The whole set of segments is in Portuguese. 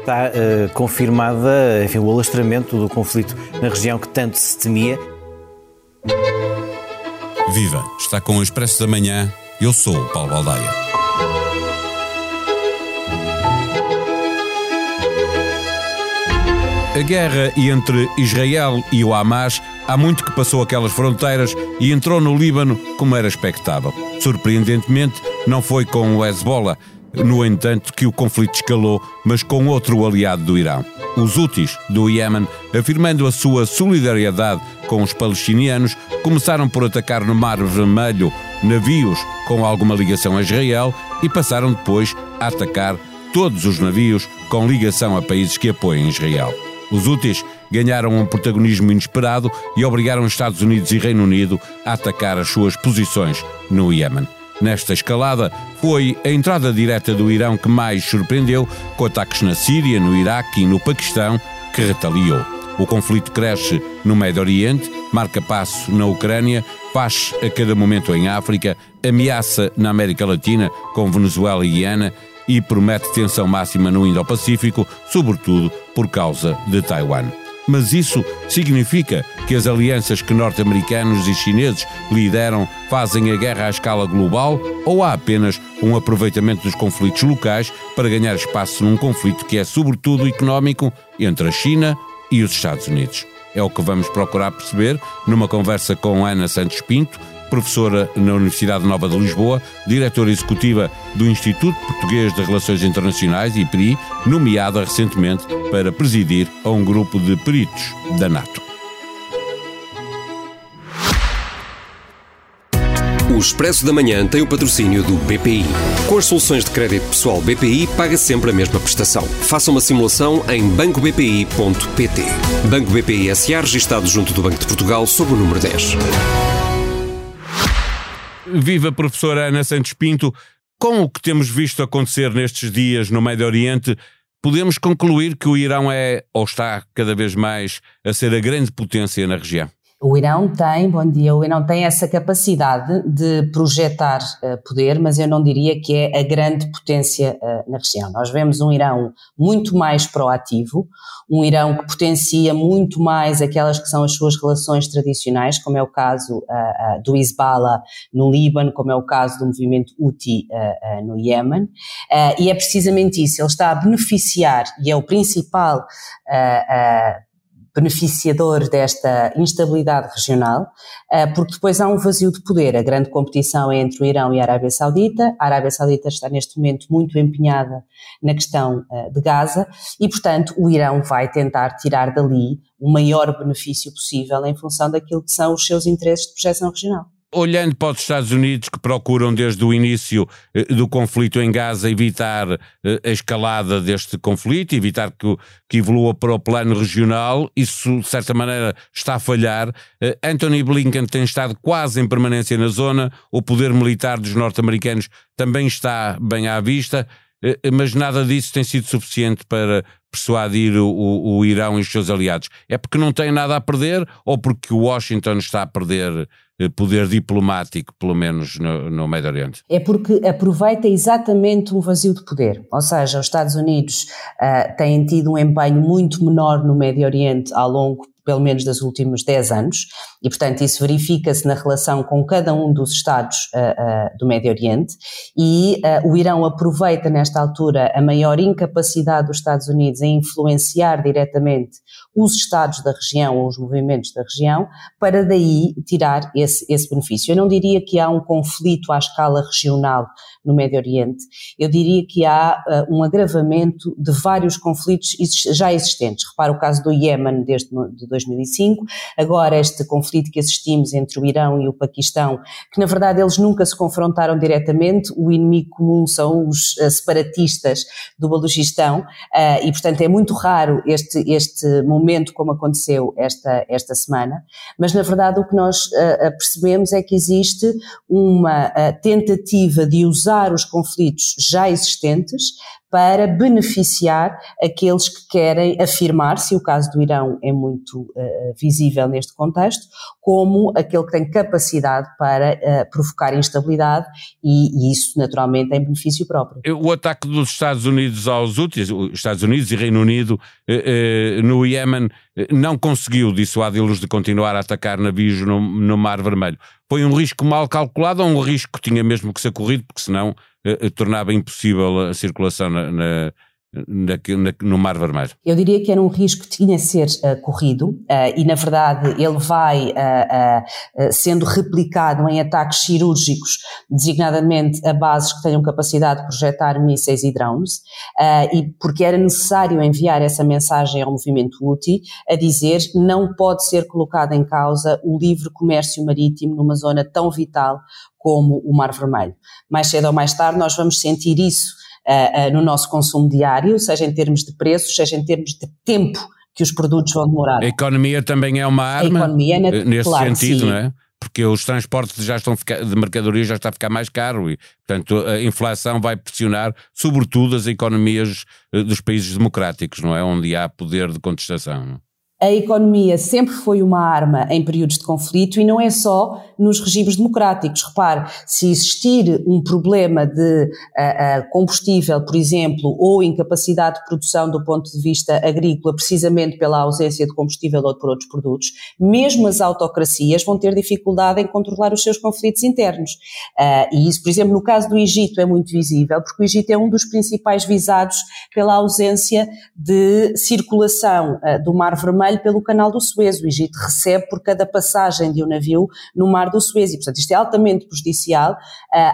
Está uh, confirmada enfim, o alastramento do conflito na região que tanto se temia. Viva! Está com o Expresso da Manhã. Eu sou o Paulo Baldaia. A guerra entre Israel e o Hamas há muito que passou aquelas fronteiras e entrou no Líbano como era expectável. Surpreendentemente, não foi com o Hezbollah, no entanto, que o conflito escalou, mas com outro aliado do Irão. Os Houthis, do Iémen, afirmando a sua solidariedade com os palestinianos, começaram por atacar no Mar Vermelho navios com alguma ligação a Israel e passaram depois a atacar todos os navios com ligação a países que apoiam Israel. Os úteis ganharam um protagonismo inesperado e obrigaram os Estados Unidos e Reino Unido a atacar as suas posições no Iêmen. Nesta escalada, foi a entrada direta do Irão que mais surpreendeu, com ataques na Síria, no Iraque e no Paquistão, que retaliou. O conflito cresce no Médio Oriente, marca passo na Ucrânia, faz a cada momento em África, ameaça na América Latina, com Venezuela e Guiana, e promete tensão máxima no Indo-Pacífico, sobretudo por causa de Taiwan. Mas isso significa que as alianças que norte-americanos e chineses lideram fazem a guerra à escala global ou há apenas um aproveitamento dos conflitos locais para ganhar espaço num conflito que é sobretudo económico entre a China e os Estados Unidos? É o que vamos procurar perceber numa conversa com Ana Santos Pinto, professora na Universidade Nova de Lisboa, diretora executiva do Instituto Português de Relações Internacionais, IPRI, nomeada recentemente para presidir a um grupo de peritos da NATO. O Expresso da Manhã tem o patrocínio do BPI. Com as soluções de crédito pessoal BPI, paga sempre a mesma prestação. Faça uma simulação em bancobpi.pt. Banco BPI S.A. registado junto do Banco de Portugal sob o número 10. Viva professora Ana Santos Pinto. Com o que temos visto acontecer nestes dias no Médio Oriente, podemos concluir que o Irão é, ou está cada vez mais, a ser a grande potência na região? O Irão tem, bom dia, o Irão tem essa capacidade de projetar uh, poder, mas eu não diria que é a grande potência uh, na região. Nós vemos um Irão muito mais proativo, um Irão que potencia muito mais aquelas que são as suas relações tradicionais, como é o caso uh, do Hezbollah no Líbano, como é o caso do movimento Houthi no Iémen, e é precisamente isso, ele está a beneficiar, e é o principal beneficiador desta instabilidade regional, eh, porque depois há um vazio de poder. A grande competição é entre o Irão e a Arábia Saudita. A Arábia Saudita está neste momento muito empenhada na questão eh, de Gaza e, portanto, o Irão vai tentar tirar dali o maior benefício possível em função daquilo que são os seus interesses de projeção regional olhando para os Estados Unidos que procuram desde o início eh, do conflito em Gaza evitar eh, a escalada deste conflito, evitar que, que evolua para o plano regional, isso de certa maneira está a falhar. Eh, Anthony Blinken tem estado quase em permanência na zona, o poder militar dos norte-americanos também está bem à vista, mas nada disso tem sido suficiente para persuadir o, o, o Irão e os seus aliados. É porque não tem nada a perder ou porque Washington está a perder poder diplomático, pelo menos no, no Médio Oriente? É porque aproveita exatamente um vazio de poder. Ou seja, os Estados Unidos uh, têm tido um empenho muito menor no Médio Oriente ao longo pelo menos dos últimos 10 anos, e portanto isso verifica-se na relação com cada um dos Estados uh, uh, do Médio Oriente, e uh, o Irão aproveita nesta altura a maior incapacidade dos Estados Unidos em influenciar diretamente os Estados da região ou os movimentos da região, para daí tirar esse, esse benefício. Eu não diria que há um conflito à escala regional no Médio Oriente, eu diria que há um agravamento de vários conflitos já existentes. Repara o caso do Iémen desde de 2005, agora este conflito que assistimos entre o Irão e o Paquistão, que na verdade eles nunca se confrontaram diretamente, o inimigo comum são os uh, separatistas do Balugistão, uh, e portanto é muito raro este, este momento como aconteceu esta, esta semana, mas na verdade o que nós uh, percebemos é que existe uma tentativa de usar os conflitos já existentes para beneficiar aqueles que querem afirmar-se, e o caso do Irão é muito uh, visível neste contexto, como aquele que tem capacidade para uh, provocar instabilidade e, e, isso naturalmente é em benefício próprio. O ataque dos Estados Unidos aos úteis, Estados Unidos e Reino Unido uh, no Iémen não conseguiu dissuadi-los de continuar a atacar navios no, no Mar Vermelho. Foi um risco mal calculado ou um risco que tinha mesmo que ser corrido, porque senão tornava impossível a circulação na, na no Mar Vermelho? Eu diria que era um risco que tinha a ser uh, corrido uh, e, na verdade, ele vai uh, sendo replicado em ataques cirúrgicos, designadamente a bases que tenham capacidade de projetar mísseis e drones, e porque era necessário enviar essa mensagem ao movimento Houthi a dizer não pode ser colocado em causa o livre comércio marítimo numa zona tão vital como o Mar Vermelho. Mais cedo ou mais tarde nós vamos sentir isso uh, no nosso consumo diário, seja em termos de preços, seja em termos de tempo que os produtos vão demorar. A economia também é uma arma a economia, é nesse claro, sentido, sim. não é? Porque os transportes já estão de mercadoria já está a ficar mais caro e, portanto, a inflação vai pressionar, sobretudo, as economias eh, dos países democráticos, não é? Onde há poder de contestação. Não? A economia sempre foi uma arma em períodos de conflito e não é só nos regimes democráticos. Repare, se existir um problema de uh, uh, combustível, por exemplo, ou incapacidade de produção do ponto de vista agrícola, precisamente pela ausência de combustível ou por outros produtos, mesmo as autocracias vão ter dificuldade em controlar os seus conflitos internos. Uh, e isso, por exemplo, no caso do Egito é muito visível, porque o Egito é um dos principais visados pela ausência de circulação do Mar Vermelho Pelo canal do Suez. O Egito recebe por cada passagem de um navio no mar do Suez e, portanto, isto é altamente prejudicial uh,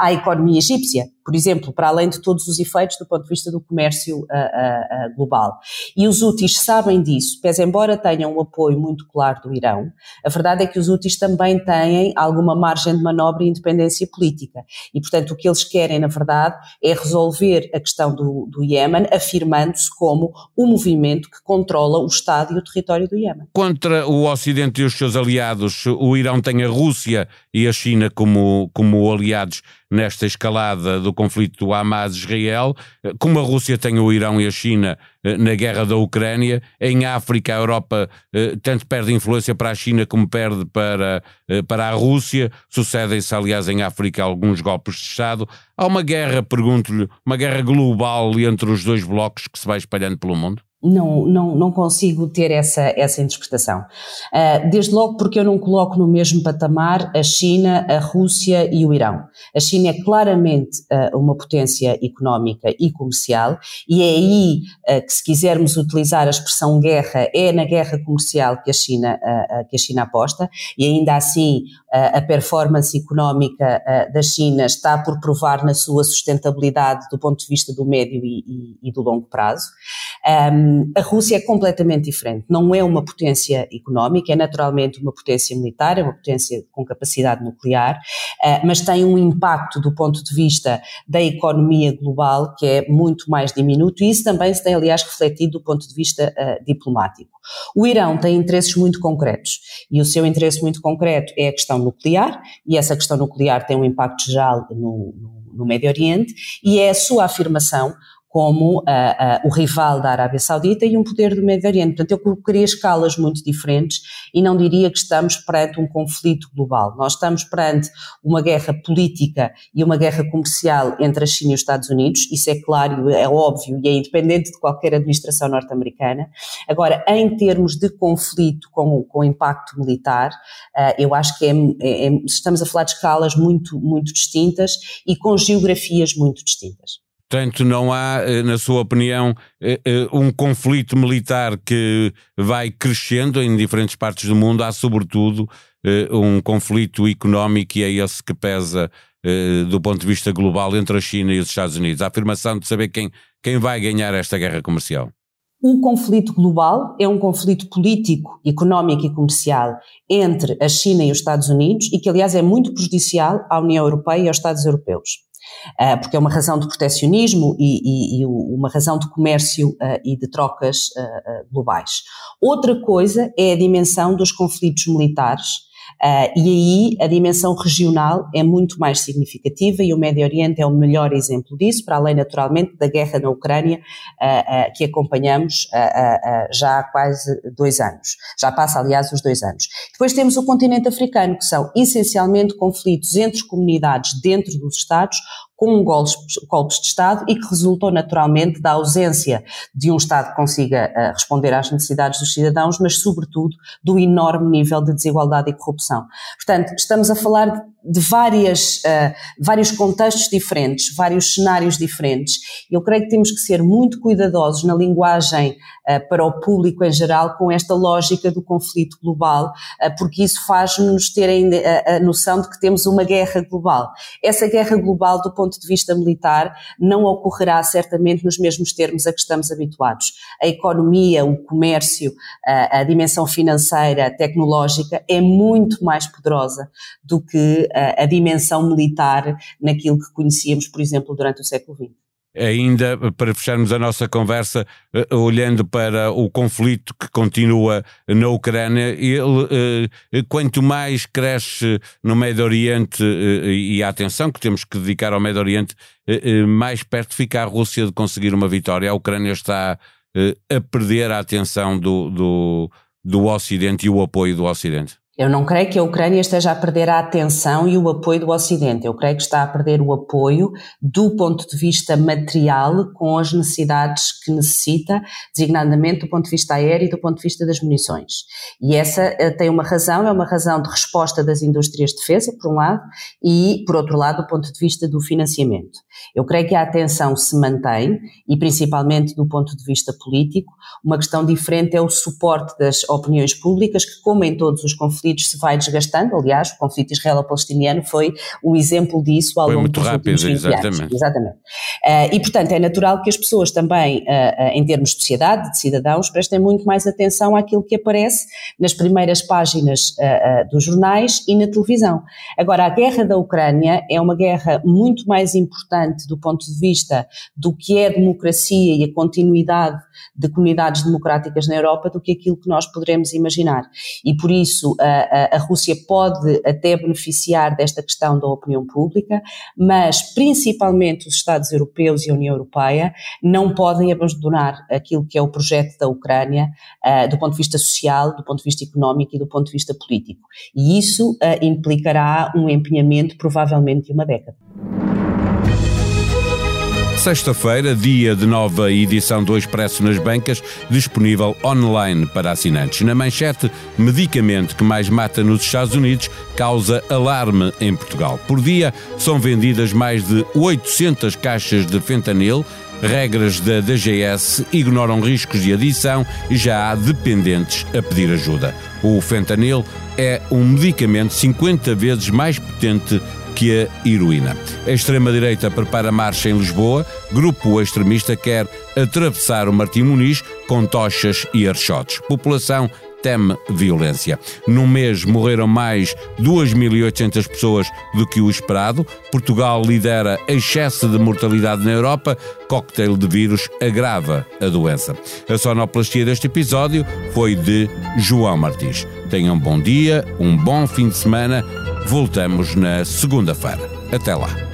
à economia egípcia por exemplo, para além de todos os efeitos do ponto de vista do comércio uh, uh, global. E os úteis sabem disso, pese embora tenham um apoio muito claro do Irão, a verdade é que os úteis também têm alguma margem de manobra e independência política. E, portanto, o que eles querem, na verdade, é resolver a questão do, do Iémen, afirmando-se como o movimento que controla o Estado e o território do Iémen. Contra o Ocidente e os seus aliados, o Irão tem a Rússia e a China como, como aliados nesta escalada do conflito Hamas-Israel, como a Rússia tem o Irão e a China eh, na guerra da Ucrânia, em África a Europa eh, tanto perde influência para a China como perde para, eh, para a Rússia, sucedem-se aliás em África alguns golpes de Estado, há uma guerra, pergunto-lhe, uma guerra global entre os dois blocos que se vai espalhando pelo mundo? Não, não, não consigo ter essa, essa interpretação. Uh, desde logo porque eu não coloco no mesmo patamar a China, a Rússia e o Irão. A China é claramente uh, uma potência económica e comercial e é aí uh, que se quisermos utilizar a expressão guerra, é na guerra comercial que a China, que a China aposta e ainda assim a performance económica da China está por provar na sua sustentabilidade do ponto de vista do médio e, e, e do longo prazo. Um, a Rússia é completamente diferente. Não é uma potência económica, é naturalmente uma potência militar, é uma potência com capacidade nuclear, uh, mas tem um impacto do ponto de vista da economia global que é muito mais diminuto e isso também se tem, aliás, refletido do ponto de vista uh, diplomático. O Irão tem interesses muito concretos e o seu interesse muito concreto é a questão nuclear e essa questão nuclear tem um impacto geral no, no no Médio Oriente e é a sua afirmação como uh, uh, o rival da Arábia Saudita e um poder do Médio Oriente. Portanto, eu colocaria escalas muito diferentes e não diria que estamos perante um conflito global. Nós estamos perante uma guerra política e uma guerra comercial entre a China e os Estados Unidos, isso é claro, é óbvio e é independente de qualquer administração norte-americana. Agora, em termos de conflito com, com impacto militar, uh, eu acho que é, é, é, estamos a falar de escalas muito, muito distintas e com geografias muito distintas. Portanto, não há, eh, na sua opinião, eh, eh, um conflito militar que vai crescendo em diferentes partes do mundo, há sobretudo um conflito económico e é esse que pesa do ponto de vista global entre a China e os Estados Unidos. A afirmação de saber quem, quem vai ganhar esta guerra comercial. Um conflito global é um conflito político, económico e comercial entre a China e os Estados Unidos e que, aliás, é muito prejudicial à União Europeia e aos Estados europeus. Ah, porque é uma razão de protecionismo e, e, e uma razão de comércio uh, e de trocas uh, globais. Outra coisa é a dimensão dos conflitos militares Uh, e aí a dimensão regional é muito mais significativa e o Médio Oriente é o melhor exemplo disso, para além naturalmente da guerra na Ucrânia uh, uh, que acompanhamos já há quase dois anos. Já passa, aliás, os dois anos. Depois temos o continente africano, que são essencialmente conflitos entre comunidades dentro dos Estados com golpes, golpes de Estado e que resultou naturalmente da ausência de um Estado que consiga uh, responder às necessidades dos cidadãos, mas sobretudo do enorme nível de desigualdade e corrupção. Portanto, estamos a falar de de várias, uh, vários contextos diferentes, vários cenários diferentes. Eu creio que temos que ser muito cuidadosos na linguagem uh, para o público em geral com esta lógica do conflito global, uh, porque isso faz-nos ter a, a, noção de que temos uma guerra global. Essa guerra global, do ponto de vista militar, não ocorrerá certamente nos mesmos termos a que estamos habituados. A economia, o comércio, a dimensão financeira, tecnológica é muito mais poderosa do que a, dimensão militar naquilo que conhecíamos, por exemplo, durante o século XX ainda para fecharmos a nossa conversa, eh, olhando para o conflito que continua na Ucrânia, ele, eh, quanto mais cresce no Médio Oriente eh, e a atenção que temos que dedicar ao Médio Oriente, mais perto fica a Rússia de conseguir uma vitória. A Ucrânia está a perder a atenção do, do, do Ocidente e o apoio do Ocidente. Eu não creio que a Ucrânia esteja a perder a atenção e o apoio do Ocidente. Eu creio que está a perder o apoio do ponto de vista material com as necessidades que necessita, designadamente do ponto de vista aéreo e do ponto de vista das munições. E essa eh, tem uma razão, é uma razão de resposta das indústrias de defesa, por um lado, e, por outro lado, do ponto de vista do financiamento. Eu creio que a atenção se mantém, e principalmente do ponto de vista político, uma questão diferente é o suporte das opiniões públicas, que, como em todos os conflitos, se vai desgastando. Aliás, o conflito israelo-palestiniano foi um exemplo disso ao foi longo muito dos rápido, últimos 20 exatamente. anos. Exatamente. Uh, e, portanto, é natural que as pessoas também, uh, uh, em termos de sociedade, de cidadãos, prestem muito mais atenção àquilo que aparece nas primeiras páginas dos jornais e na televisão. Agora, a guerra da Ucrânia é uma guerra muito mais importante do ponto de vista do que é a democracia e a continuidade de comunidades democráticas na Europa do que aquilo que nós poderemos imaginar. E por isso a, Rússia pode até beneficiar desta questão da opinião pública, mas principalmente os Estados europeus e a União Europeia não podem abandonar aquilo que é o projeto da Ucrânia uh, do ponto de vista social, do ponto de vista económico e do ponto de vista político. E isso uh, implicará um empenhamento provavelmente de uma década. Sexta-feira, dia de nova edição do Expresso nas bancas, disponível online para assinantes. Na manchete, medicamento que mais mata nos Estados Unidos causa alarme em Portugal. Por dia são vendidas mais de 800 caixas de fentanil. Regras da DGS ignoram riscos de adição e já há dependentes a pedir ajuda. O fentanil é um medicamento 50 vezes mais potente que a heroína. A extrema-direita prepara marcha em Lisboa. Grupo extremista quer atravessar o Martim Muniz com tochas e archotes. População teme violência. Num mês morreram mais 2.800 pessoas do que o esperado. Portugal lidera excesso de mortalidade na Europa. Cocktail de vírus agrava a doença. A sonoplastia deste episódio foi de João Martins. Tenham um bom dia, um bom fim de semana Voltamos na segunda-feira. Até lá.